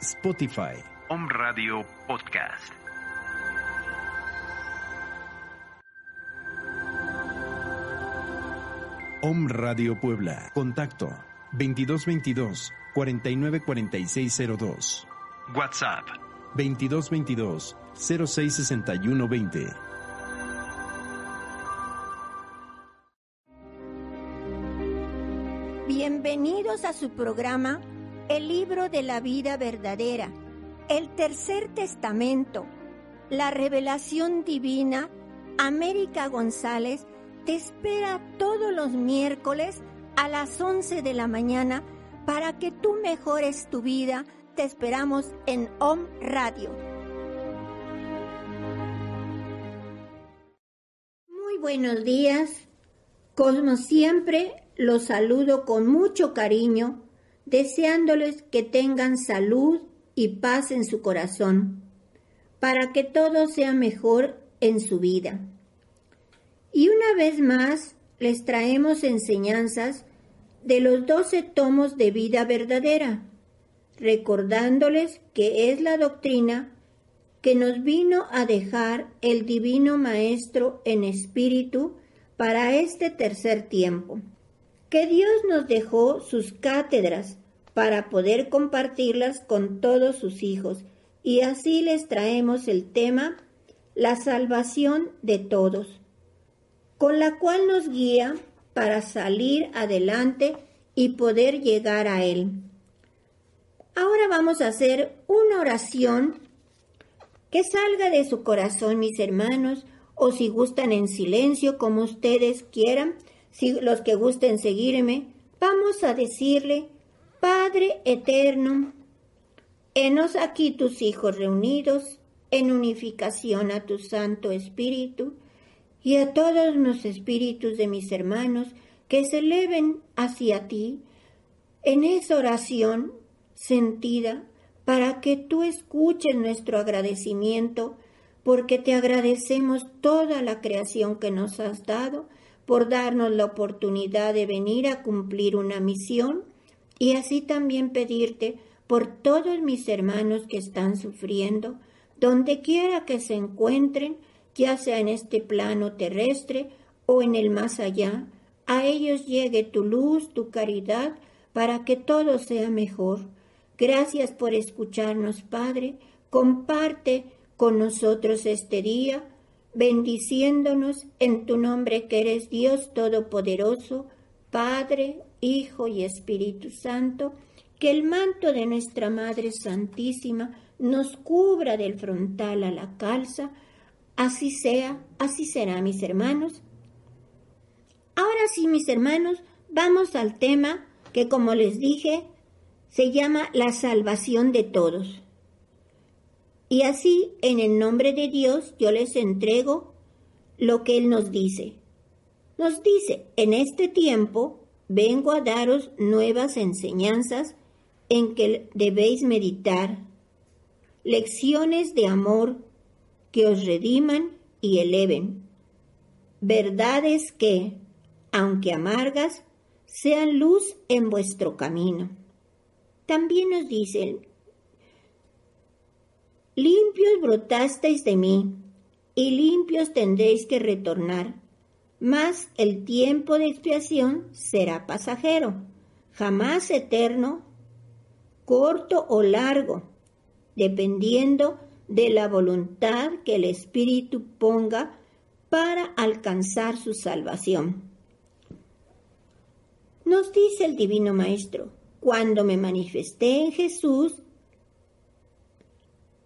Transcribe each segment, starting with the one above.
Spotify. Om Radio Podcast. Om Radio Puebla. Contacto 2222 494602. WhatsApp 2222 066120. Bienvenidos a su programa El libro de la vida verdadera, el tercer testamento, la revelación divina. América González te espera todos los miércoles a las 11 de la mañana para que tú mejores tu vida. Te esperamos en OM Radio. Muy buenos días. Como siempre, los saludo con mucho cariño, deseándoles que tengan salud y paz en su corazón, para que todo sea mejor en su vida. Y una vez más les traemos enseñanzas de los doce tomos de vida verdadera, recordándoles que es la doctrina que nos vino a dejar el Divino Maestro en espíritu para este tercer tiempo, que Dios nos dejó sus cátedras para poder compartirlas con todos sus hijos, y así les traemos el tema La salvación de todos con la cual nos guía para salir adelante y poder llegar a Él. Ahora vamos a hacer una oración que salga de su corazón, mis hermanos, o si gustan en silencio, como ustedes quieran, si los que gusten seguirme, vamos a decirle, Padre eterno, enos aquí tus hijos reunidos en unificación a tu Santo Espíritu, y a todos los espíritus de mis hermanos que se eleven hacia ti en esa oración sentida para que tú escuches nuestro agradecimiento, porque te agradecemos toda la creación que nos has dado, por darnos la oportunidad de venir a cumplir una misión y así también pedirte por todos mis hermanos que están sufriendo, donde quiera que se encuentren, ya sea en este plano terrestre o en el más allá, a ellos llegue tu luz, tu caridad, para que todo sea mejor. Gracias por escucharnos, Padre. Comparte con nosotros este día, bendiciéndonos en tu nombre que eres Dios Todopoderoso, Padre, Hijo y Espíritu Santo, que el manto de nuestra Madre Santísima nos cubra del frontal a la calza, Así sea, así será, mis hermanos. Ahora sí, mis hermanos, vamos al tema que, como les dije, se llama la salvación de todos. Y así, en el nombre de Dios, yo les entrego lo que Él nos dice. Nos dice, en este tiempo vengo a daros nuevas enseñanzas en que debéis meditar, lecciones de amor, que os rediman y eleven. Verdades que, aunque amargas, sean luz en vuestro camino. También nos dicen, limpios brotasteis de mí, y limpios tendréis que retornar, mas el tiempo de expiación será pasajero, jamás eterno, corto o largo, dependiendo de la voluntad que el Espíritu ponga para alcanzar su salvación. Nos dice el Divino Maestro, cuando me manifesté en Jesús,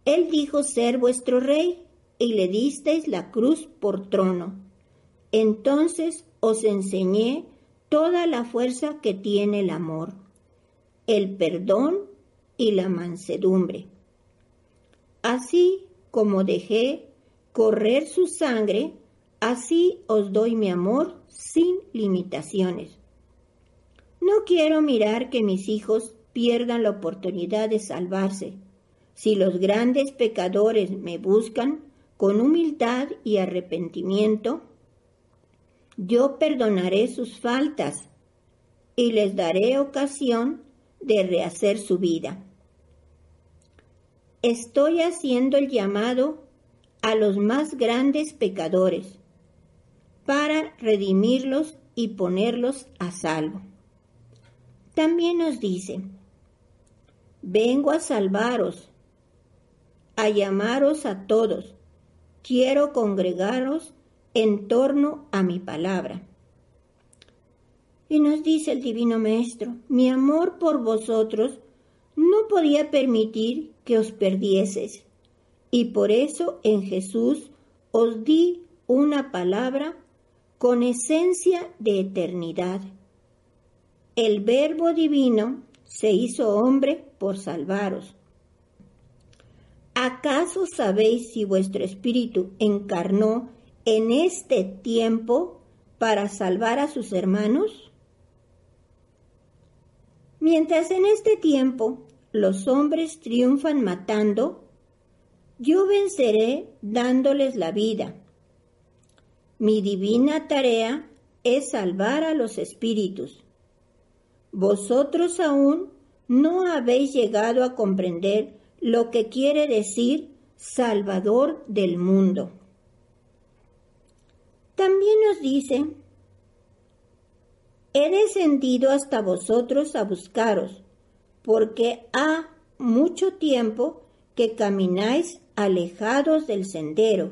Él dijo ser vuestro rey y le disteis la cruz por trono. Entonces os enseñé toda la fuerza que tiene el amor, el perdón y la mansedumbre Así como dejé correr su sangre, así os doy mi amor sin limitaciones. No quiero mirar que mis hijos pierdan la oportunidad de salvarse. Si los grandes pecadores me buscan con humildad y arrepentimiento, yo perdonaré sus faltas y les daré ocasión de rehacer su vida. estoy haciendo el llamado a los más grandes pecadores para redimirlos y ponerlos a salvo. También nos dice, vengo a salvaros, a llamaros a todos, quiero congregaros en torno a mi palabra. Y nos dice el Divino Maestro, mi amor por vosotros no podía permitir que os perdieses, y por eso en Jesús os di una palabra con esencia de eternidad. El Verbo Divino se hizo hombre por salvaros. ¿Acaso sabéis si vuestro espíritu encarnó en este tiempo para salvar a sus hermanos? Mientras en este tiempo los hombres triunfan matando, yo venceré dándoles la vida. Mi divina tarea es salvar a los espíritus. Vosotros aún no habéis llegado a comprender lo que quiere decir Salvador del mundo. También nos dice He descendido hasta vosotros a buscaros, porque ha mucho tiempo que camináis alejados del sendero,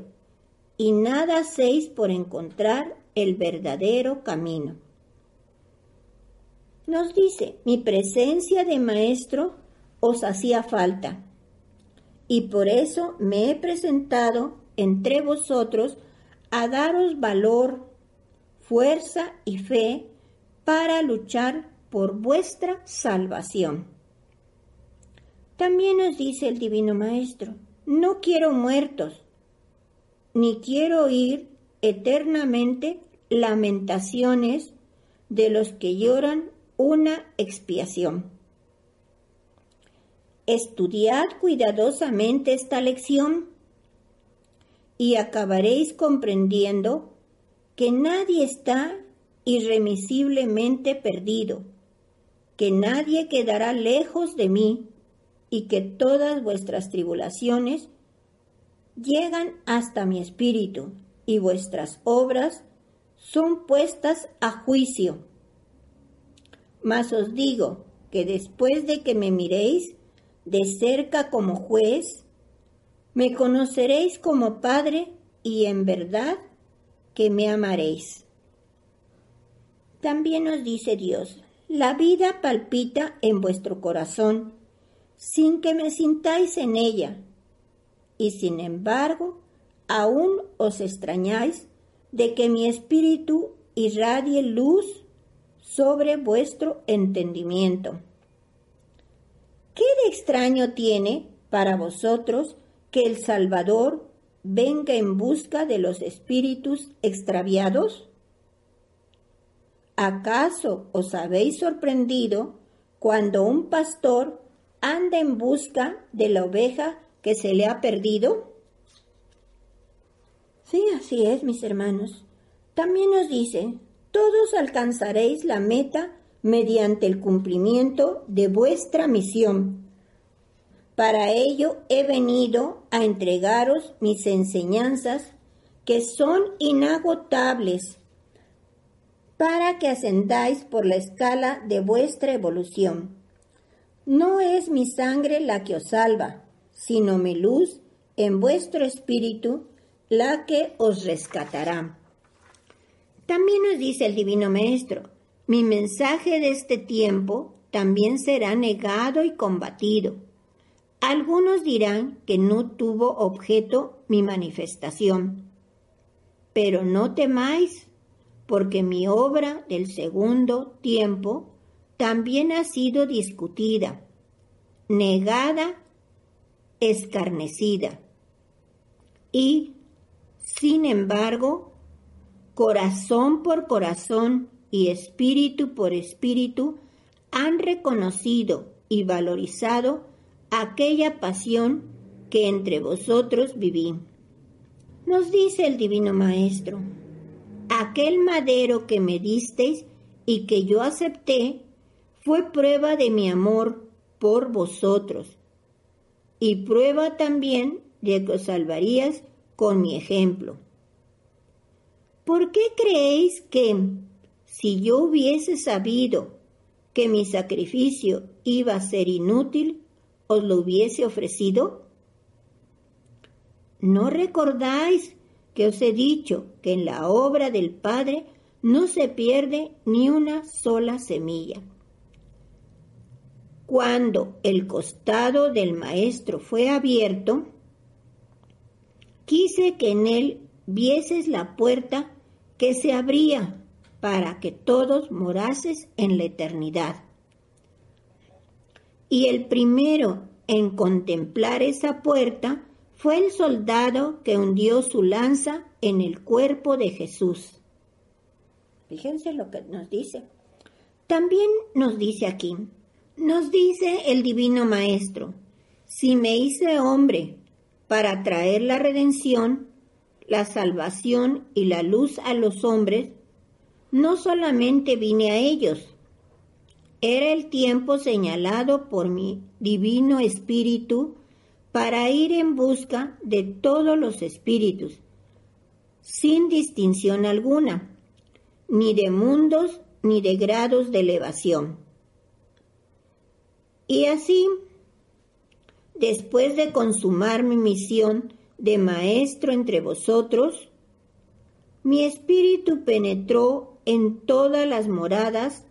y nada hacéis por encontrar el verdadero camino. Nos dice, mi presencia de maestro os hacía falta, y por eso me he presentado entre vosotros a daros valor, fuerza y fe para luchar por vuestra salvación. También nos dice el Divino Maestro, no quiero muertos, ni quiero oír eternamente lamentaciones de los que lloran una expiación. Estudiad cuidadosamente esta lección y acabaréis comprendiendo que nadie está irremisiblemente perdido, que nadie quedará lejos de mí y que todas vuestras tribulaciones llegan hasta mi espíritu y vuestras obras son puestas a juicio. Mas os digo que después de que me miréis de cerca como juez, me conoceréis como Padre y en verdad que me amaréis. También nos dice Dios, la vida palpita en vuestro corazón sin que me sintáis en ella, y sin embargo aún os extrañáis de que mi espíritu irradie luz sobre vuestro entendimiento. ¿Qué de extraño tiene para vosotros que el Salvador venga en busca de los espíritus extraviados? ¿Acaso os habéis sorprendido cuando un pastor anda en busca de la oveja que se le ha perdido? Sí, así es, mis hermanos. También nos dice, todos alcanzaréis la meta mediante el cumplimiento de vuestra misión. Para ello he venido a entregaros mis enseñanzas que son inagotables para que ascendáis por la escala de vuestra evolución. No es mi sangre la que os salva, sino mi luz en vuestro espíritu la que os rescatará. También nos dice el Divino Maestro, mi mensaje de este tiempo también será negado y combatido. Algunos dirán que no tuvo objeto mi manifestación. Pero no temáis, porque mi obra del segundo tiempo también ha sido discutida, negada, escarnecida. Y, sin embargo, corazón por corazón y espíritu por espíritu han reconocido y valorizado aquella pasión que entre vosotros viví. Nos dice el Divino Maestro, aquel madero que me disteis y que yo acepté fue prueba de mi amor por vosotros. y prueba también de que os salvarías con mi ejemplo. ¿Por qué creéis que, si yo hubiese sabido que mi sacrificio iba a ser inútil, os lo hubiese ofrecido? ¿No recordáis que os he dicho que en la obra del Padre no se pierde ni una sola semilla? Cuando el costado del Maestro fue abierto, quise que en él vieses la puerta que se abría para que todos morases en la eternidad. Y el primero en contemplar esa puerta fue el soldado que hundió su lanza en el cuerpo de Jesús. Fíjense lo que nos dice. También nos dice aquí, nos dice el Divino Maestro, si me hice hombre para traer la redención, la salvación y la luz a los hombres, no solamente vine a ellos, era el tiempo señalado por mi Divino Espíritu para ir en busca de todos los espíritus, sin distinción alguna, ni de mundos ni de grados de elevación. Y así, después de consumar mi misión de maestro entre vosotros, mi espíritu penetró en todas las moradas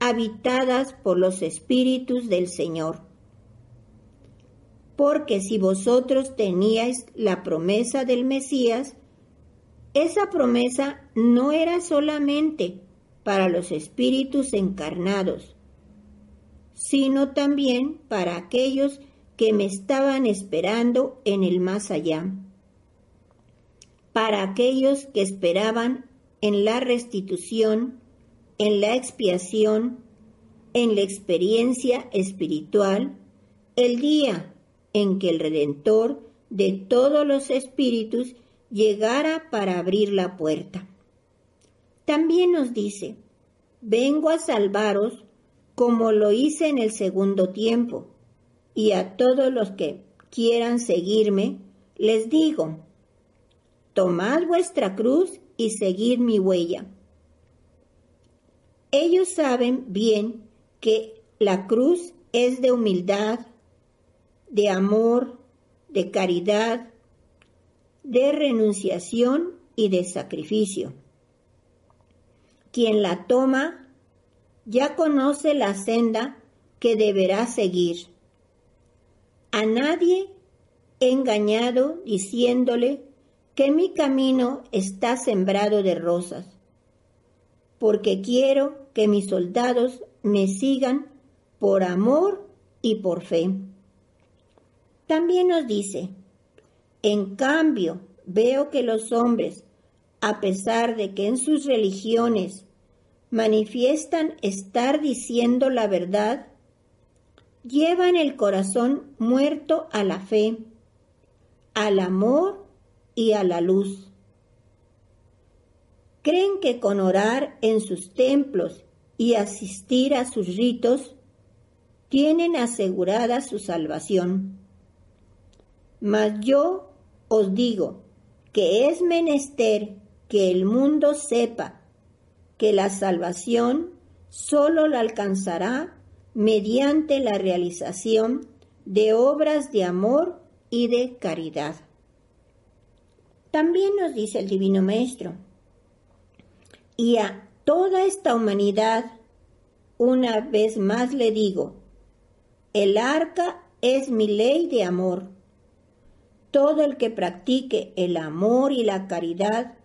habitadas por los espíritus del Señor. Porque si vosotros teníais la promesa del Mesías, esa promesa no era solamente para los espíritus encarnados, sino también para aquellos que me estaban esperando en el más allá, para aquellos que esperaban en la restitución, en la expiación, en la experiencia espiritual, el día en que el Redentor de todos los espíritus llegara para abrir la puerta. También nos dice, vengo a salvaros como lo hice en el segundo tiempo, y a todos los que quieran seguirme, les digo, tomad vuestra cruz y seguid mi huella. Ellos saben bien que la cruz es de humildad, de amor, de caridad, de renunciación y de sacrificio. Quien la toma ya conoce la senda que deberá seguir. A nadie he engañado diciéndole que mi camino está sembrado de rosas, porque quiero que mis soldados me sigan por amor y por fe. También nos dice, en cambio, veo que los hombres, a pesar de que en sus religiones manifiestan estar diciendo la verdad, llevan el corazón muerto a la fe, al amor y a la luz. Creen que con orar en sus templos y asistir a sus ritos, tienen asegurada su salvación. Mas yo os digo que es menester que el mundo sepa que la salvación solo la alcanzará mediante la realización de obras de amor y de caridad. También nos dice el Divino Maestro, y a toda esta humanidad, una vez más le digo, el arca es mi ley de amor. Todo el que practique el amor y la caridad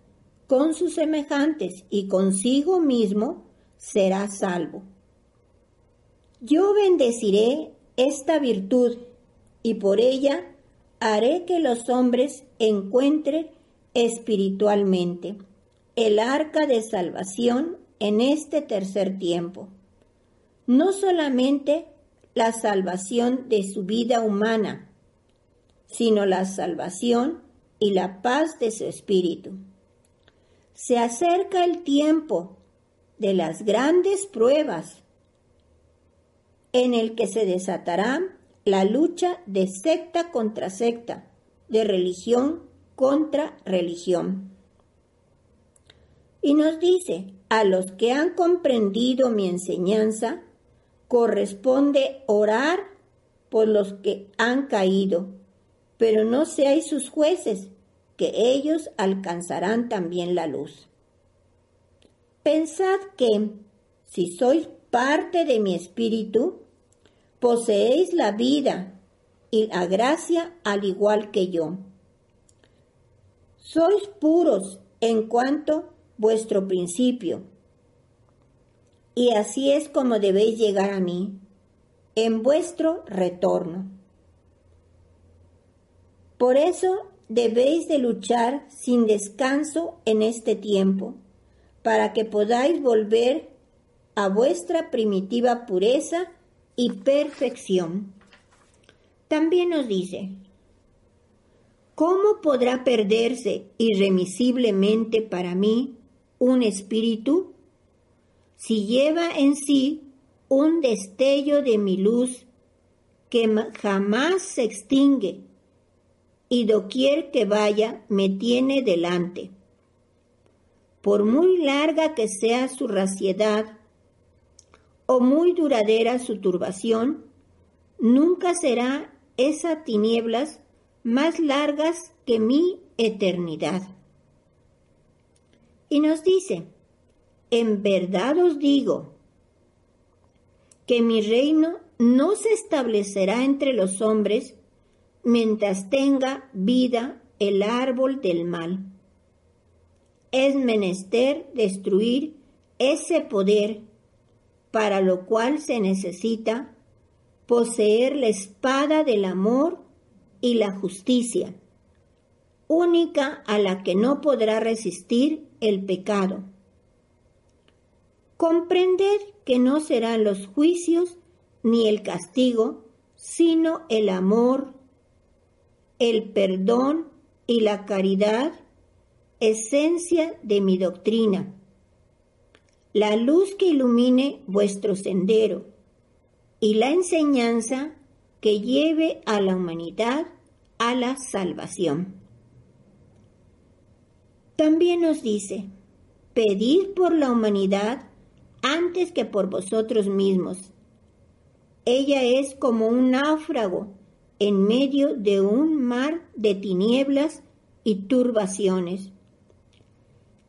con sus semejantes y consigo mismo, será salvo. Yo bendeciré esta virtud y por ella haré que los hombres encuentren espiritualmente el arca de salvación en este tercer tiempo. No solamente la salvación de su vida humana, sino la salvación y la paz de su espíritu. Se acerca el tiempo de las grandes pruebas en el que se desatará la lucha de secta contra secta, de religión contra religión. Y nos dice, a los que han comprendido mi enseñanza, corresponde orar por los que han caído, pero no seáis sus jueces, que ellos alcanzarán también la luz. Pensad que, si sois parte de mi espíritu, poseéis la vida y la gracia al igual que yo. Sois puros en cuanto vuestro principio. Y así es como debéis llegar a mí, en vuestro retorno. Por eso debéis de luchar sin descanso en este tiempo, para que podáis volver a vuestra primitiva pureza y perfección. También nos dice, ¿cómo podrá perderse irremisiblemente para mí un espíritu si lleva en sí un destello de mi luz que jamás se extingue y doquier que vaya me tiene delante. Por muy larga que sea su raciedad o muy duradera su turbación, nunca será esa tinieblas más largas que mi eternidad. Y nos dice, en verdad os digo que mi reino no se establecerá entre los hombres mientras tenga vida el árbol del mal. Es menester destruir ese poder, para lo cual se necesita poseer la espada del amor y la justicia, única a la que no podrá resistir el pecado. Comprender que no serán los juicios ni el castigo, sino el amor, el perdón y la caridad, esencia de mi doctrina. La luz que ilumine vuestro sendero y la enseñanza que lleve a la humanidad a la salvación. También nos dice, pedid por la humanidad antes que por vosotros mismos. Ella es como un náufrago en medio de un mar de tinieblas y turbaciones,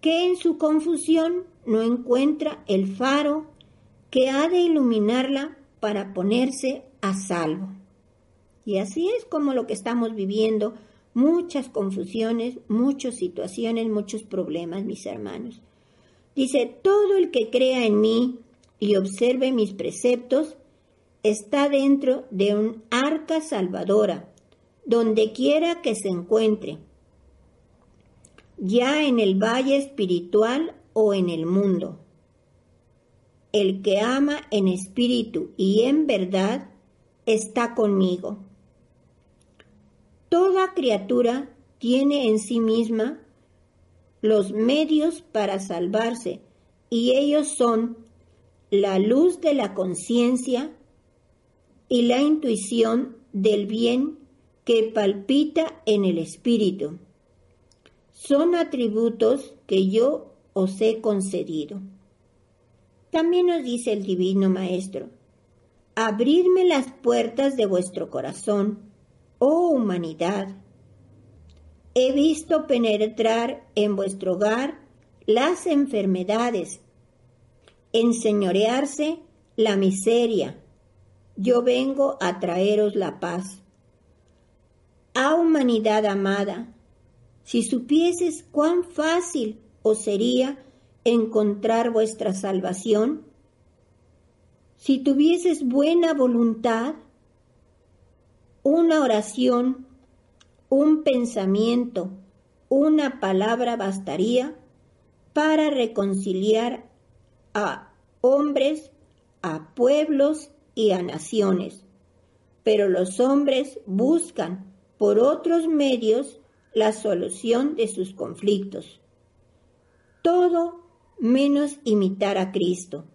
que en su confusión no encuentra el faro que ha de iluminarla para ponerse a salvo. Y así es como lo que estamos viviendo, muchas confusiones, muchas situaciones, muchos problemas, mis hermanos. Dice, todo el que crea en mí y observe mis preceptos, está dentro de un arca salvadora, donde quiera que se encuentre, ya en el valle espiritual o en el mundo. El que ama en espíritu y en verdad está conmigo. Toda criatura tiene en sí misma los medios para salvarse y ellos son la luz de la conciencia, y la intuición del bien que palpita en el espíritu. Son atributos que yo os he concedido. También nos dice el Divino Maestro, abridme las puertas de vuestro corazón, oh humanidad. He visto penetrar en vuestro hogar las enfermedades, enseñorearse la miseria, yo vengo a traeros la paz. A humanidad amada, si supieses cuán fácil os sería encontrar vuestra salvación, si tuvieses buena voluntad, una oración, un pensamiento, una palabra bastaría para reconciliar a hombres, a pueblos y a naciones. Pero los hombres buscan por otros medios la solución de sus conflictos. Todo menos imitar a Cristo.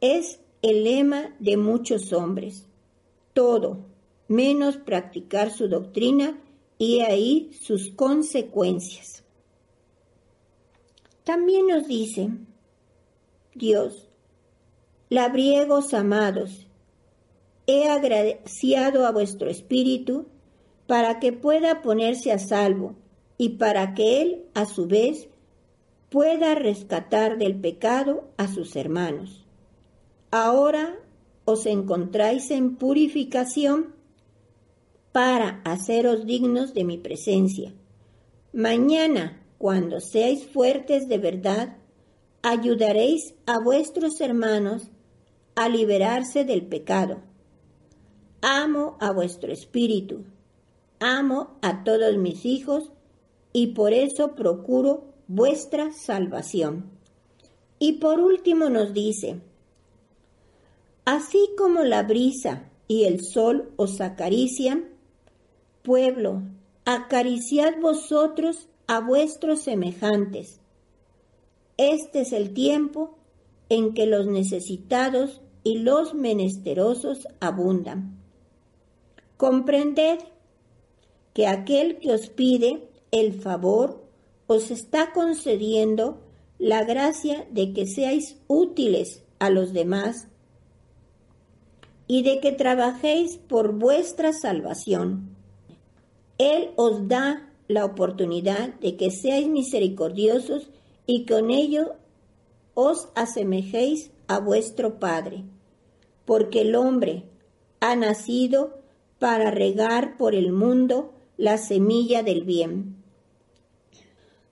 Es el lema de muchos hombres. Todo, menos practicar su doctrina y ahí sus consecuencias. También nos dice Dios, labriegos amados, he agraciado a vuestro espíritu para que pueda ponerse a salvo y para que él, a su vez, pueda rescatar del pecado a sus hermanos. Ahora os encontráis en purificación para haceros dignos de mi presencia. Mañana, cuando seáis fuertes de verdad, ayudaréis a vuestros hermanos a liberarse del pecado. Amo a vuestro espíritu, amo a todos mis hijos y por eso procuro vuestra salvación. Y por último nos dice, así como la brisa y el sol os acarician, pueblo, acariciad vosotros a vuestros semejantes. Este es el tiempo en que los necesitados y los menesterosos abundan. Comprended que aquel que os pide el favor os está concediendo la gracia de que seáis útiles a los demás y de que trabajéis por vuestra salvación. Él os da la oportunidad de que seáis misericordiosos y con ello os asemejéis a vuestro Padre, porque el hombre ha nacido para regar por el mundo la semilla del bien.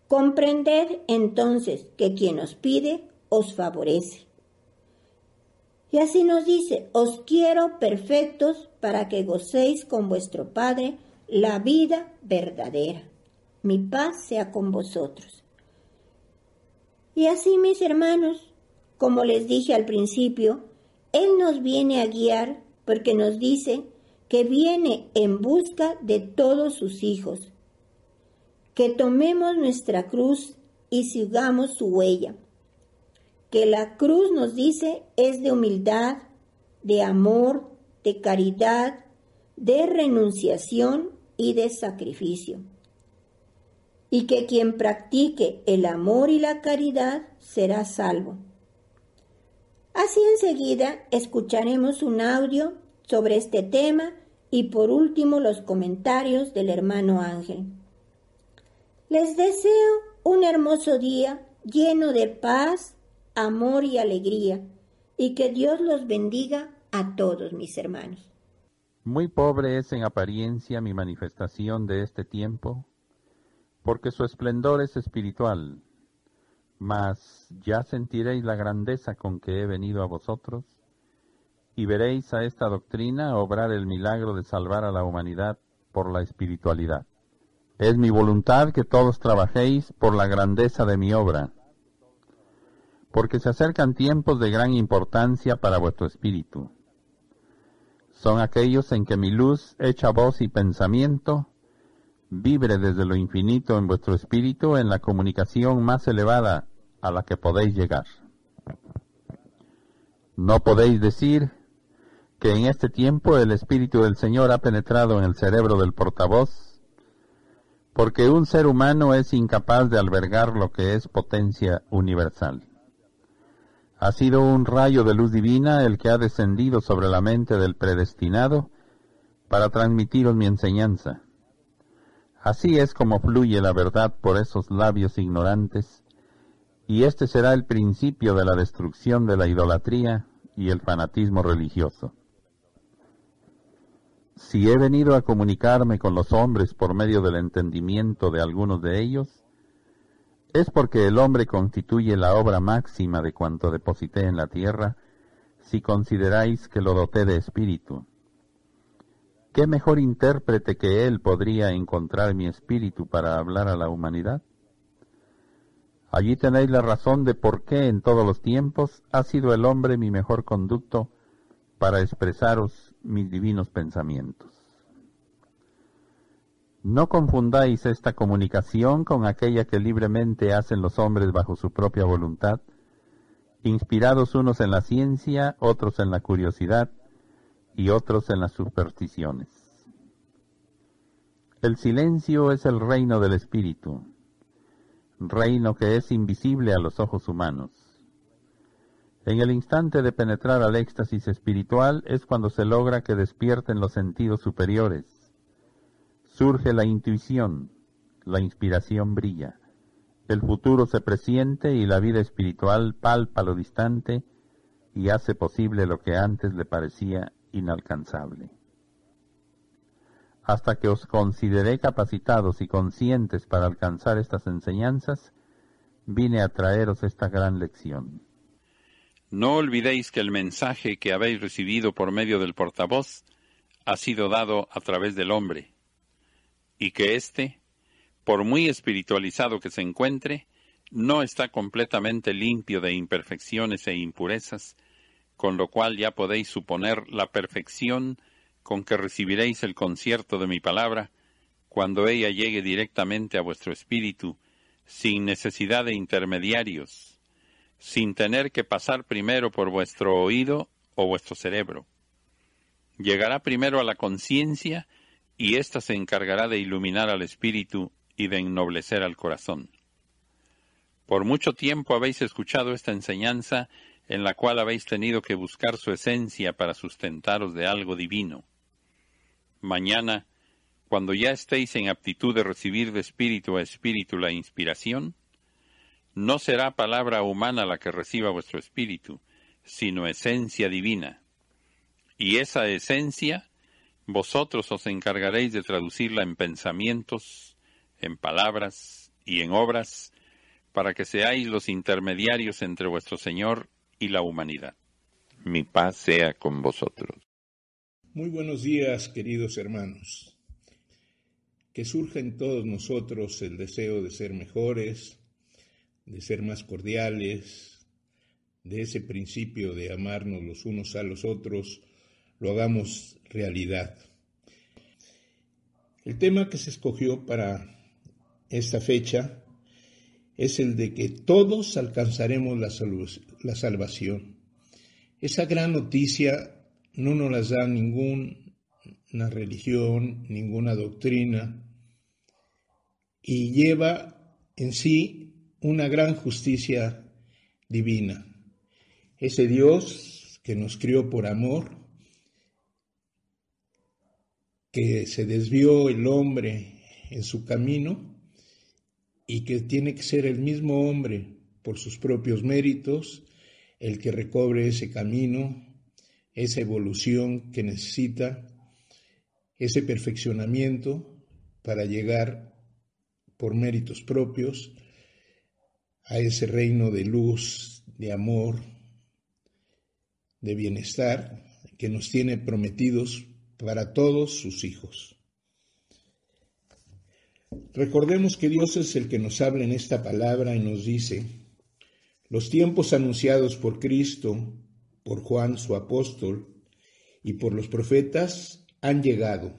Comprended entonces que quien os pide os favorece. Y así nos dice, os quiero perfectos para que gocéis con vuestro Padre la vida verdadera. Mi paz sea con vosotros. Y así, mis hermanos, como les dije al principio, Él nos viene a guiar porque nos dice que viene en busca de todos sus hijos, que tomemos nuestra cruz y sigamos su huella, que la cruz nos dice es de humildad, de amor, de caridad, de renunciación y de sacrificio. Y que quien practique el amor y la caridad será salvo. Así enseguida escucharemos un audio sobre este tema y por último los comentarios del hermano Ángel. Les deseo un hermoso día lleno de paz, amor y alegría y que Dios los bendiga a todos mis hermanos. Muy pobre es en apariencia mi manifestación de este tiempo, porque su esplendor es espiritual, mas ya sentiréis la grandeza con que he venido a vosotros, y veréis a esta doctrina obrar el milagro de salvar a la humanidad por la espiritualidad. Es mi voluntad que todos trabajéis por la grandeza de mi obra, porque se acercan tiempos de gran importancia para vuestro espíritu son aquellos en que mi luz, hecha voz y pensamiento, vibre desde lo infinito en vuestro espíritu en la comunicación más elevada a la que podéis llegar. No podéis decir que en este tiempo el Espíritu del Señor ha penetrado en el cerebro del portavoz, porque un ser humano es incapaz de albergar lo que es potencia universal. Ha sido un rayo de luz divina el que ha descendido sobre la mente del predestinado para transmitiros mi enseñanza. Así es como fluye la verdad por esos labios ignorantes, y este será el principio de la destrucción de la idolatría y el fanatismo religioso. Si he venido a comunicarme con los hombres por medio del entendimiento de algunos de ellos, es porque el hombre constituye la obra máxima de cuanto deposité en la tierra, si consideráis que lo doté de espíritu. ¿Qué mejor intérprete que él podría encontrar mi espíritu para hablar a la humanidad? Allí tenéis la razón de por qué en todos los tiempos ha sido el hombre mi mejor conducto para expresaros mis divinos pensamientos. No confundáis esta comunicación con aquella que libremente hacen los hombres bajo su propia voluntad, inspirados unos en la ciencia, otros en la curiosidad y otros en las supersticiones. El silencio es el reino del espíritu, reino que es invisible a los ojos humanos. En el instante de penetrar al éxtasis espiritual es cuando se logra que despierten los sentidos superiores. Surge la intuición, la inspiración brilla. El futuro se presiente y la vida espiritual palpa lo distante y hace posible lo que antes le parecía inalcanzable. Hasta que os consideré capacitados y conscientes para alcanzar estas enseñanzas, vine a traeros esta gran lección. No olvidéis que el mensaje que habéis recibido por medio del portavoz ha sido dado a través del hombre, y que éste, por muy espiritualizado que se encuentre, no está completamente limpio de imperfecciones e impurezas, con lo cual ya podéis suponer la perfección con que recibiréis el concierto de mi palabra, cuando ella llegue directamente a vuestro espíritu, sin necesidad de intermediarios, sin tener que pasar primero por vuestro oído o vuestro cerebro. Llegará primero a la conciencia y ésta se encargará de iluminar al espíritu y de ennoblecer al corazón. Por mucho tiempo habéis escuchado esta enseñanza en la cual habéis tenido que buscar su esencia para sustentaros de algo divino. Mañana, cuando ya estéis en aptitud de recibir de espíritu a espíritu la inspiración, no será palabra humana la que reciba vuestro espíritu, sino esencia divina. Y esa esencia vosotros os encargaréis de traducirla en pensamientos, en palabras y en obras, para que seáis los intermediarios entre vuestro Señor y la humanidad. Mi paz sea con vosotros. Muy buenos días, queridos hermanos. Que surja en todos nosotros el deseo de ser mejores, de ser más cordiales, de ese principio de amarnos los unos a los otros, lo hagamos realidad. El tema que se escogió para esta fecha es el de que todos alcanzaremos la, salvación. Esa gran noticia no nos la da ninguna religión, ninguna doctrina, y lleva en sí una gran justicia divina. Ese Dios que nos crió por amor, que se desvió el hombre en su camino, y que tiene que ser el mismo hombre, por sus propios méritos, el que recobre ese camino, esa evolución que necesita, ese perfeccionamiento para llegar por méritos propios a ese reino de luz, de amor, de bienestar que nos tiene prometidos para todos sus hijos. Recordemos que Dios es el que nos habla en esta palabra y nos dice, los tiempos anunciados por Cristo, por Juan su apóstol y por los profetas han llegado.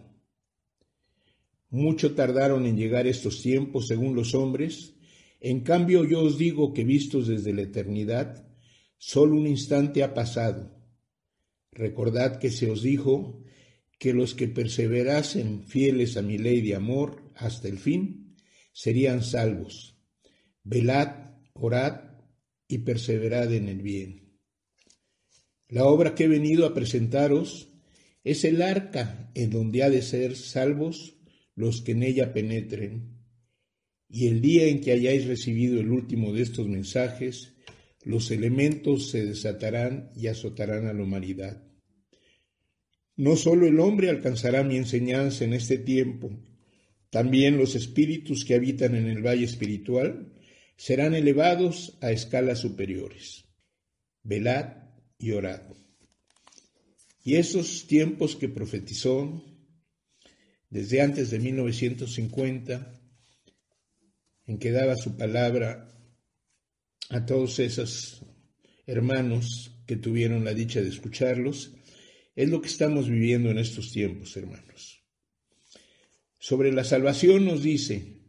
Mucho tardaron en llegar estos tiempos según los hombres, en cambio yo os digo que vistos desde la eternidad, solo un instante ha pasado. Recordad que se os dijo que los que perseverasen fieles a mi ley de amor hasta el fin, serían salvos. Velad, orad y perseverad en el bien. La obra que he venido a presentaros es el arca en donde ha de ser salvos los que en ella penetren. Y el día en que hayáis recibido el último de estos mensajes, los elementos se desatarán y azotarán a la humanidad. No solo el hombre alcanzará mi enseñanza en este tiempo, también los espíritus que habitan en el valle espiritual serán elevados a escalas superiores. Velad y orad. Y esos tiempos que profetizó desde antes de 1950, en que daba su palabra a todos esos hermanos que tuvieron la dicha de escucharlos, es lo que estamos viviendo en estos tiempos, hermanos. Sobre la salvación nos dice,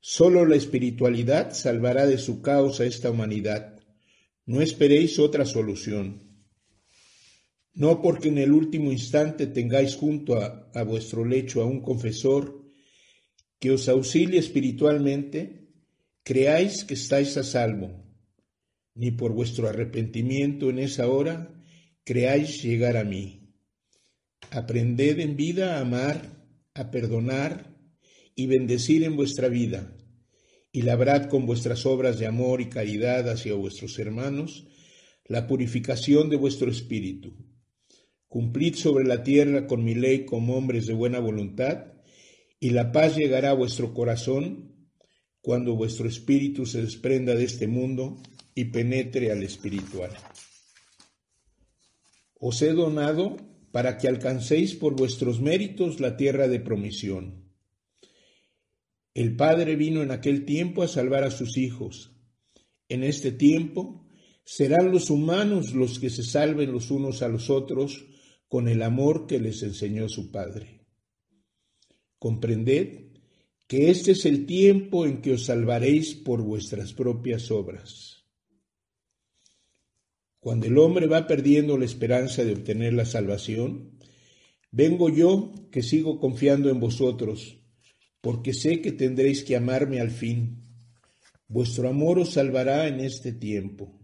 solo la espiritualidad salvará de su caos a esta humanidad. No esperéis otra solución. No porque en el último instante tengáis junto a, a vuestro lecho a un confesor que os auxilie espiritualmente, creáis que estáis a salvo, ni por vuestro arrepentimiento en esa hora creáis llegar a mí. Aprended en vida a amar, a perdonar y bendecir en vuestra vida, y labrad con vuestras obras de amor y caridad hacia vuestros hermanos la purificación de vuestro espíritu. Cumplid sobre la tierra con mi ley como hombres de buena voluntad, y la paz llegará a vuestro corazón cuando vuestro espíritu se desprenda de este mundo y penetre al espiritual. Os he donado para que alcancéis por vuestros méritos la tierra de promisión. El Padre vino en aquel tiempo a salvar a sus hijos. En este tiempo serán los humanos los que se salven los unos a los otros con el amor que les enseñó su Padre. Comprended que este es el tiempo en que os salvaréis por vuestras propias obras. Cuando el hombre va perdiendo la esperanza de obtener la salvación, vengo yo que sigo confiando en vosotros, porque sé que tendréis que amarme al fin. Vuestro amor os salvará en este tiempo.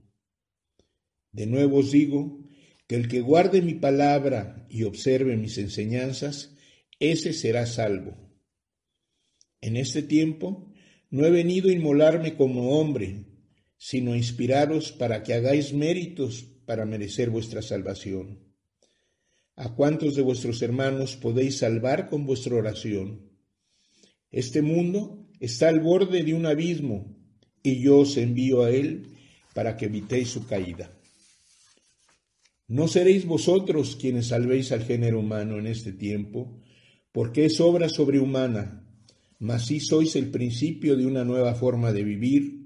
De nuevo os digo que el que guarde mi palabra y observe mis enseñanzas, ese será salvo. En este tiempo no he venido a inmolarme como hombre, sino inspiraros para que hagáis méritos para merecer vuestra salvación. ¿A cuántos de vuestros hermanos podéis salvar con vuestra oración? Este mundo está al borde de un abismo y yo os envío a él para que evitéis su caída. No seréis vosotros quienes salvéis al género humano en este tiempo, porque es obra sobrehumana, mas sí sois el principio de una nueva forma de vivir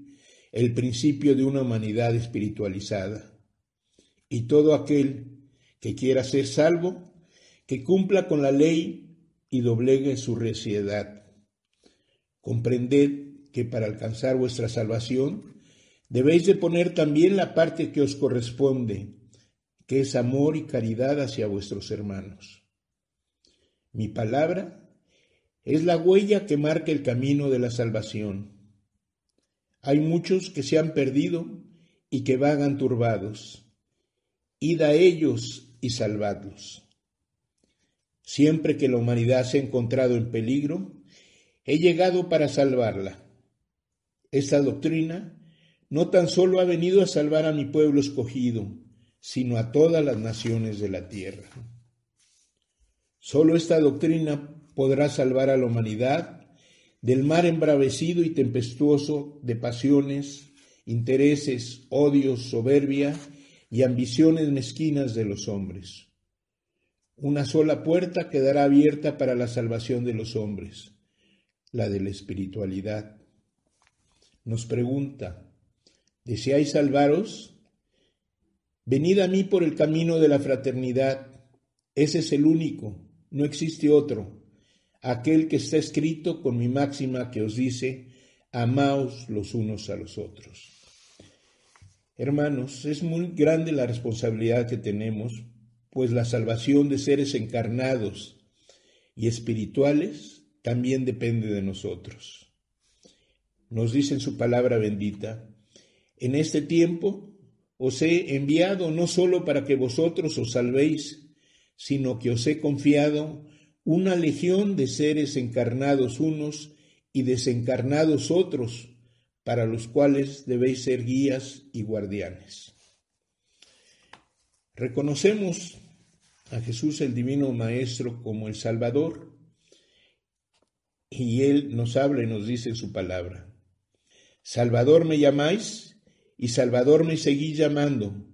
el principio de una humanidad espiritualizada. Y todo aquel que quiera ser salvo, que cumpla con la ley y doblegue su reciedad. Comprended que para alcanzar vuestra salvación debéis de poner también la parte que os corresponde, que es amor y caridad hacia vuestros hermanos. Mi palabra es la huella que marca el camino de la salvación hay muchos que se han perdido y que vagan turbados. Id a ellos y salvadlos. Siempre que la humanidad se ha encontrado en peligro, he llegado para salvarla. Esta doctrina no tan solo ha venido a salvar a mi pueblo escogido, sino a todas las naciones de la tierra. Solo esta doctrina podrá salvar a la humanidad del mar embravecido y tempestuoso de pasiones, intereses, odios, soberbia y ambiciones mezquinas de los hombres. Una sola puerta quedará abierta para la salvación de los hombres, la de la espiritualidad. Nos pregunta, ¿deseáis salvaros? Venid a mí por el camino de la fraternidad. Ese es el único, no existe otro aquel que está escrito con mi máxima que os dice, amaos los unos a los otros. Hermanos, es muy grande la responsabilidad que tenemos, pues la salvación de seres encarnados y espirituales también depende de nosotros. Nos dice en su palabra bendita, en este tiempo os he enviado no solo para que vosotros os salvéis, sino que os he confiado una legión de seres encarnados unos y desencarnados otros, para los cuales debéis ser guías y guardianes. Reconocemos a Jesús el Divino Maestro como el Salvador, y Él nos habla y nos dice en su palabra, Salvador me llamáis y Salvador me seguís llamando,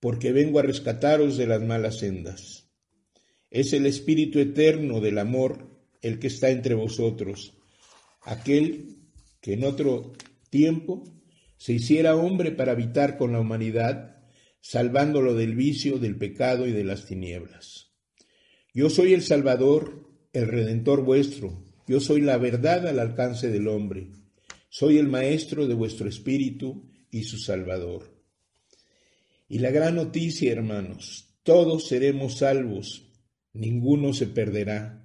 porque vengo a rescataros de las malas sendas. Es el Espíritu eterno del amor el que está entre vosotros, aquel que en otro tiempo se hiciera hombre para habitar con la humanidad, salvándolo del vicio, del pecado y de las tinieblas. Yo soy el Salvador, el Redentor vuestro, yo soy la verdad al alcance del hombre, soy el Maestro de vuestro Espíritu y su Salvador. Y la gran noticia, hermanos, todos seremos salvos ninguno se perderá.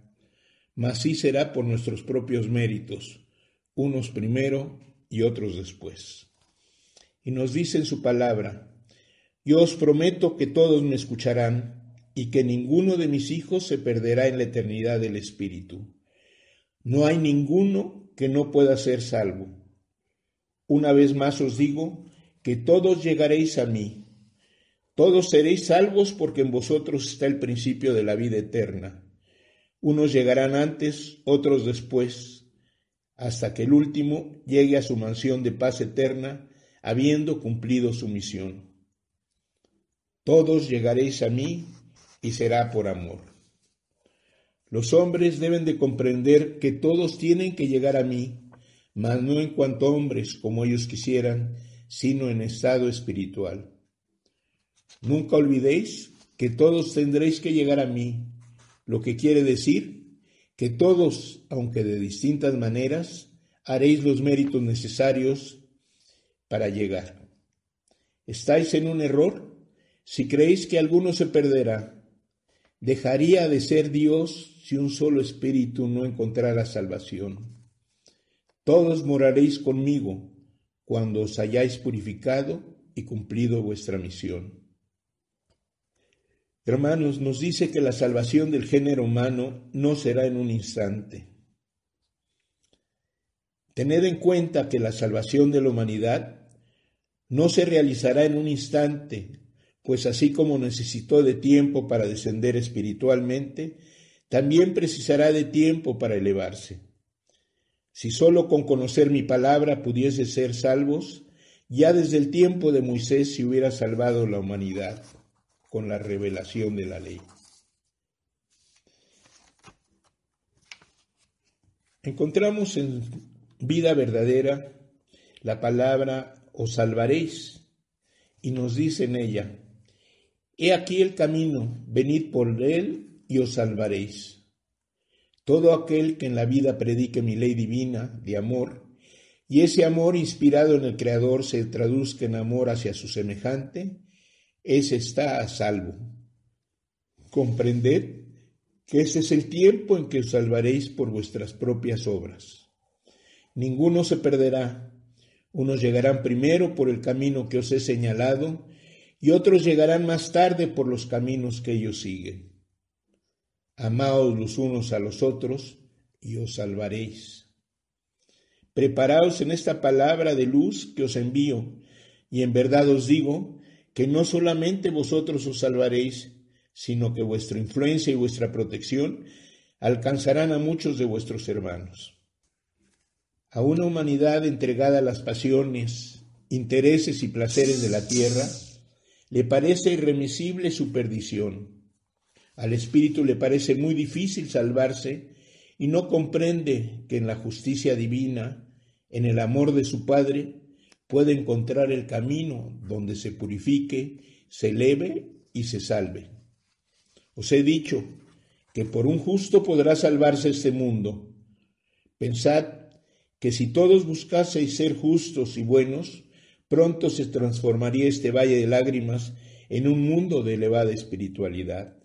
mas sí será por nuestros propios méritos, unos primero y otros después. Y nos dice en su palabra, yo os prometo que todos me escucharán y que ninguno de mis hijos se perderá en la eternidad del Espíritu. No hay ninguno que no pueda ser salvo. Una vez más os digo que todos llegaréis a mí. Todos seréis salvos porque en vosotros está el principio de la vida eterna. Unos llegarán antes, otros después, hasta que el último llegue a su mansión de paz eterna, habiendo cumplido su misión. Todos llegaréis a mí y será por amor. Los hombres deben de comprender que todos tienen que llegar a mí, mas no en cuanto hombres como ellos quisieran, sino en estado espiritual. Nunca olvidéis que todos tendréis que llegar a mí, lo que quiere decir que todos, aunque de distintas maneras, haréis los méritos necesarios para llegar. ¿Estáis en un error? Si creéis que alguno se perderá, dejaría de ser Dios si un solo espíritu no encontrara salvación. Todos moraréis conmigo cuando os hayáis purificado y cumplido vuestra misión. Hermanos, nos dice que la salvación del género humano no será en un instante. Tened en cuenta que la salvación de la humanidad no se realizará en un instante, pues así como necesitó de tiempo para descender espiritualmente, también precisará de tiempo para elevarse. Si sólo con conocer mi palabra pudiese ser salvos, ya desde el tiempo de Moisés se hubiera salvado la humanidad con la revelación de la ley. Encontramos en vida verdadera la palabra os salvaréis y nos dice en ella, he aquí el camino, venid por él y os salvaréis. Todo aquel que en la vida predique mi ley divina de amor, y ese amor inspirado en el Creador se traduzca en amor hacia su semejante, ese está a salvo. Comprended que ese es el tiempo en que os salvaréis por vuestras propias obras. Ninguno se perderá. Unos llegarán primero por el camino que os he señalado y otros llegarán más tarde por los caminos que ellos siguen. Amaos los unos a los otros y os salvaréis. Preparaos en esta palabra de luz que os envío, y en verdad os digo que no solamente vosotros os salvaréis, sino que vuestra influencia y vuestra protección alcanzarán a muchos de vuestros hermanos. A una humanidad entregada a las pasiones, intereses y placeres de la tierra, le parece irremisible su perdición. Al espíritu le parece muy difícil salvarse y no comprende que en la justicia divina, en el amor de su Padre, puede encontrar el camino donde se purifique, se eleve y se salve. Os he dicho que por un justo podrá salvarse este mundo. Pensad que si todos buscaseis ser justos y buenos, pronto se transformaría este valle de lágrimas en un mundo de elevada espiritualidad.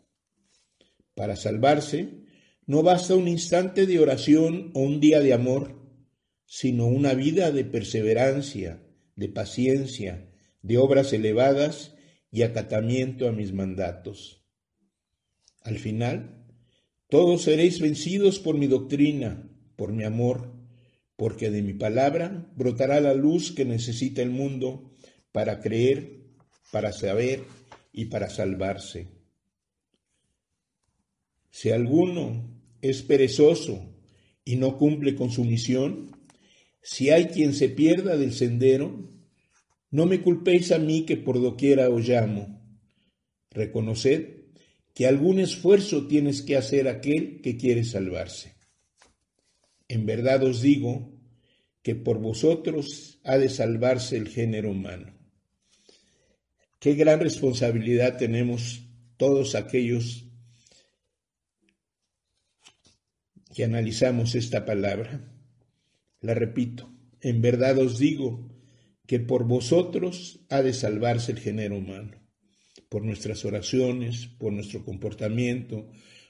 Para salvarse, no basta un instante de oración o un día de amor, sino una vida de perseverancia, de paciencia, de obras elevadas y acatamiento a mis mandatos. Al final, todos seréis vencidos por mi doctrina, por mi amor, porque de mi palabra brotará la luz que necesita el mundo para creer, para saber y para salvarse. Si alguno es perezoso y no cumple con su misión, si hay quien se pierda del sendero, no me culpéis a mí que por doquiera os llamo. Reconoced que algún esfuerzo tienes que hacer aquel que quiere salvarse. En verdad os digo que por vosotros ha de salvarse el género humano. Qué gran responsabilidad tenemos todos aquellos que analizamos esta palabra. La repito, en verdad os digo que por vosotros ha de salvarse el género humano, por nuestras oraciones, por nuestro comportamiento,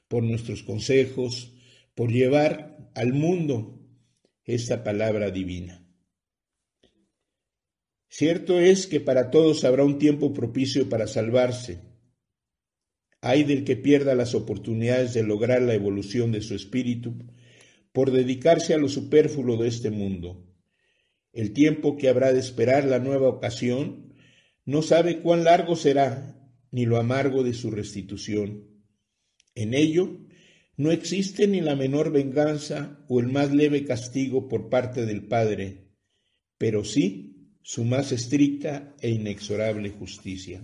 por nuestros consejos, por llevar al mundo esta palabra divina. Cierto es que para todos habrá un tiempo propicio para salvarse. Hay del que pierda las oportunidades de lograr la evolución de su espíritu por dedicarse a lo superfluo de este mundo. El tiempo que habrá de esperar la nueva ocasión no sabe cuán largo será ni lo amargo de su restitución. En ello no existe ni la menor venganza o el más leve castigo por parte del Padre, pero sí su más estricta e inexorable justicia.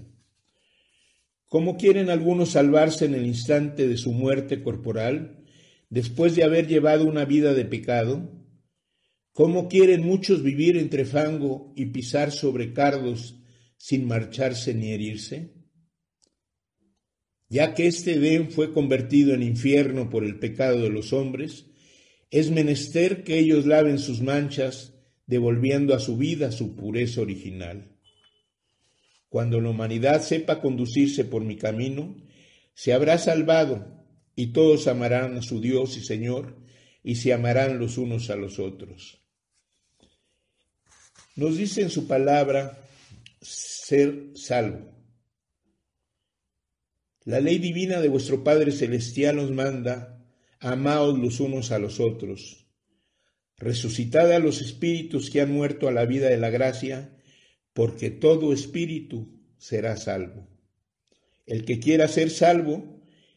¿Cómo quieren algunos salvarse en el instante de su muerte corporal, después de haber llevado una vida de pecado? ¿Cómo quieren muchos vivir entre fango y pisar sobre cardos sin marcharse ni herirse? Ya que este Edén fue convertido en infierno por el pecado de los hombres, es menester que ellos laven sus manchas, devolviendo a su vida su pureza original. Cuando la humanidad sepa conducirse por mi camino, se habrá salvado y todos amarán a su Dios y Señor y se amarán los unos a los otros. Nos dice en su palabra ser salvo. La ley divina de vuestro Padre Celestial nos manda, amaos los unos a los otros. Resucitad a los espíritus que han muerto a la vida de la gracia, porque todo espíritu será salvo. El que quiera ser salvo,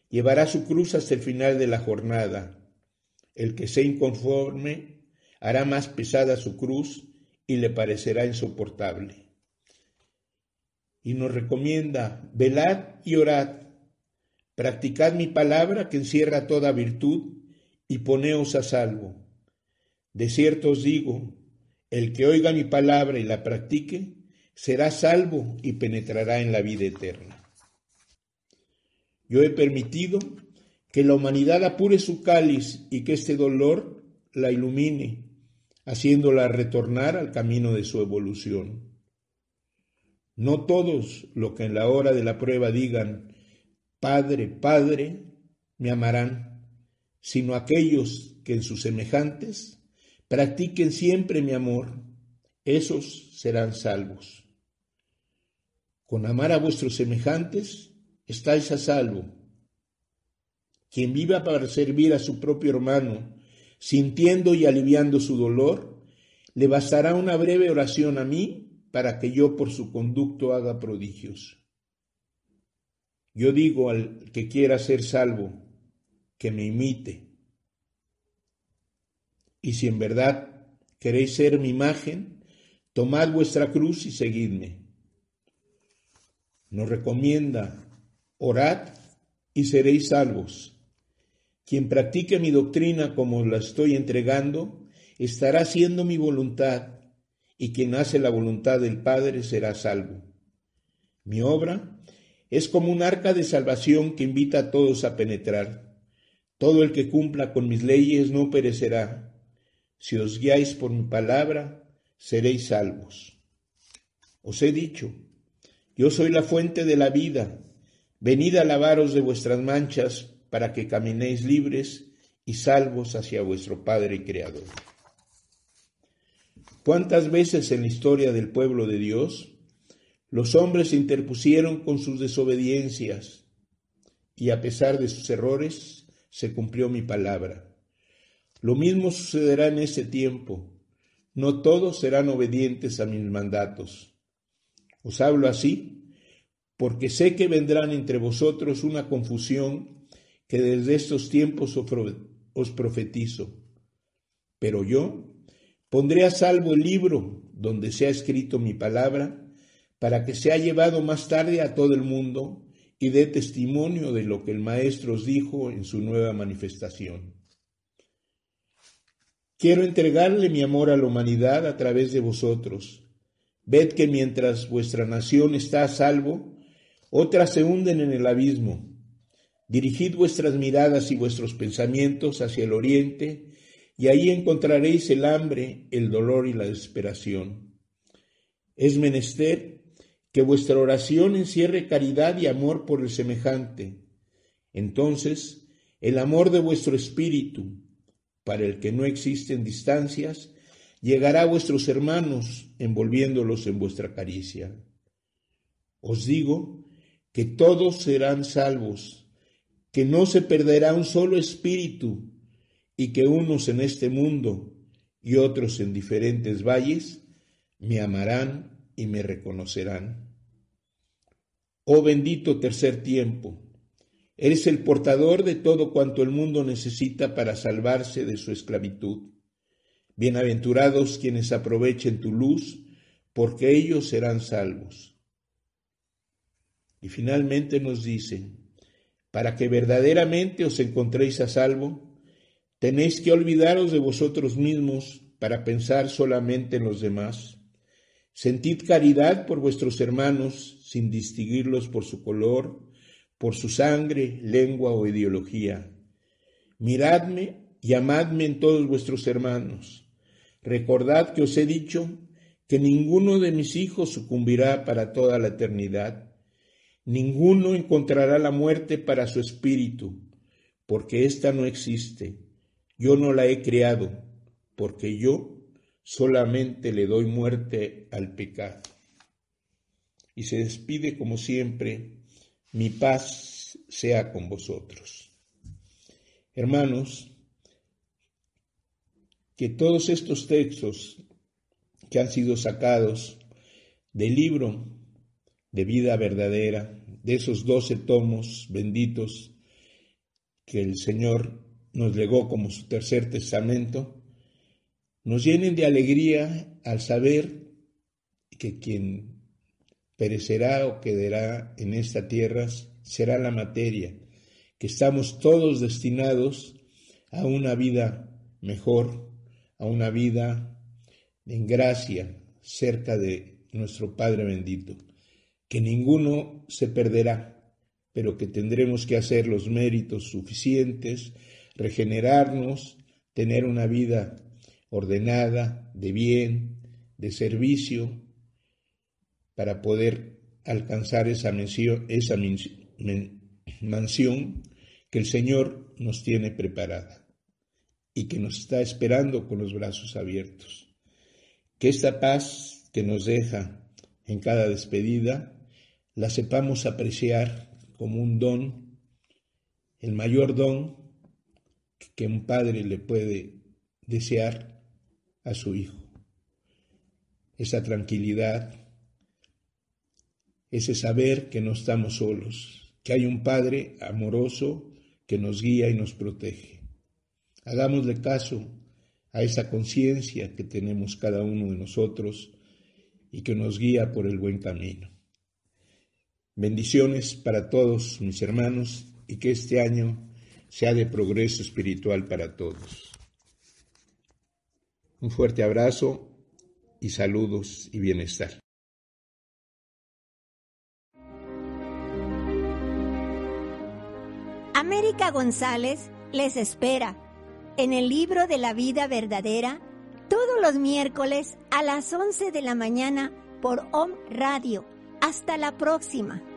llevará su cruz hasta el final de la jornada. El que sea inconforme, hará más pesada su cruz y le parecerá insoportable. Y nos recomienda, velad y orad Practicad mi palabra que encierra toda virtud y poneos a salvo. De cierto os digo, el que oiga mi palabra y la practique, será salvo y penetrará en la vida eterna. Yo he permitido que la humanidad apure su cáliz y que este dolor la ilumine, haciéndola retornar al camino de su evolución. No todos lo que en la hora de la prueba digan, Padre, Padre, me amarán, sino aquellos que en sus semejantes practiquen siempre mi amor, esos serán salvos. Con amar a vuestros semejantes estáis a salvo. Quien viva para servir a su propio hermano, sintiendo y aliviando su dolor, le bastará una breve oración a mí para que yo por su conducto haga prodigios. Yo digo al que quiera ser salvo, que me imite. Y si en verdad queréis ser mi imagen, tomad vuestra cruz y seguidme. Nos recomienda, orad y seréis salvos. Quien practique mi doctrina como la estoy entregando, estará haciendo mi voluntad, y quien hace la voluntad del Padre será salvo. Mi obra es como un arca de salvación que invita a todos a penetrar. Todo el que cumpla con mis leyes no perecerá. Si os guiáis por mi palabra, seréis salvos. Os he dicho, yo soy la fuente de la vida. Venid a lavaros de vuestras manchas para que caminéis libres y salvos hacia vuestro Padre Creador. ¿Cuántas veces en la historia del pueblo de Dios los hombres se interpusieron con sus desobediencias y a pesar de sus errores se cumplió mi palabra. Lo mismo sucederá en ese tiempo. No todos serán obedientes a mis mandatos. Os hablo así porque sé que vendrán entre vosotros una confusión que desde estos tiempos os profetizo. Pero yo pondré a salvo el libro donde se ha escrito mi palabra para que sea llevado más tarde a todo el mundo y dé testimonio de lo que el Maestro os dijo en su nueva manifestación. Quiero entregarle mi amor a la humanidad a través de vosotros. Ved que mientras vuestra nación está a salvo, otras se hunden en el abismo. Dirigid vuestras miradas y vuestros pensamientos hacia el oriente, y ahí encontraréis el hambre, el dolor y la desesperación. Es menester que vuestra oración encierre caridad y amor por el semejante. Entonces, el amor de vuestro espíritu, para el que no existen distancias, llegará a vuestros hermanos, envolviéndolos en vuestra caricia. Os digo que todos serán salvos, que no se perderá un solo espíritu, y que unos en este mundo y otros en diferentes valles me amarán y me reconocerán. Oh bendito tercer tiempo, eres el portador de todo cuanto el mundo necesita para salvarse de su esclavitud. Bienaventurados quienes aprovechen tu luz, porque ellos serán salvos. Y finalmente nos dice, para que verdaderamente os encontréis a salvo, tenéis que olvidaros de vosotros mismos para pensar solamente en los demás. Sentid caridad por vuestros hermanos sin distinguirlos por su color, por su sangre, lengua o ideología. Miradme y amadme en todos vuestros hermanos Recordad que os he dicho que ninguno de mis hijos sucumbirá para toda la eternidad, ninguno encontrará la muerte para su espíritu, porque ésta no existe. Yo no la he creado, porque yo solamente le doy muerte al pecado. Y se despide como siempre, mi paz sea con vosotros. Hermanos, que todos estos textos que han sido sacados del libro de vida verdadera, de esos doce tomos benditos que el Señor nos legó como su tercer testamento, nos llenen de alegría al saber que quien perecerá o quedará en esta tierra será la materia, que estamos todos destinados a una vida mejor, a una vida en gracia cerca de nuestro Padre bendito, que ninguno se perderá, pero que tendremos que hacer los méritos suficientes, regenerarnos, tener una vida ordenada, de bien, de servicio, para poder alcanzar esa, mansión que el Señor nos tiene preparada y que nos está esperando con los brazos abiertos. Que esta paz que nos deja en cada despedida la sepamos apreciar como un don, el mayor don que un padre le puede desear a su hijo. Esa tranquilidad, ese saber que no estamos solos, que hay un Padre amoroso que nos guía y nos protege. Hagámosle caso a esa conciencia que tenemos cada uno de nosotros y que nos guía por el buen camino. Bendiciones para todos mis hermanos y que este año sea de progreso espiritual para todos. Un fuerte abrazo y saludos y bienestar. América González les espera en el libro de la vida verdadera todos los miércoles a las 11 de la mañana por OM Radio. Hasta la próxima.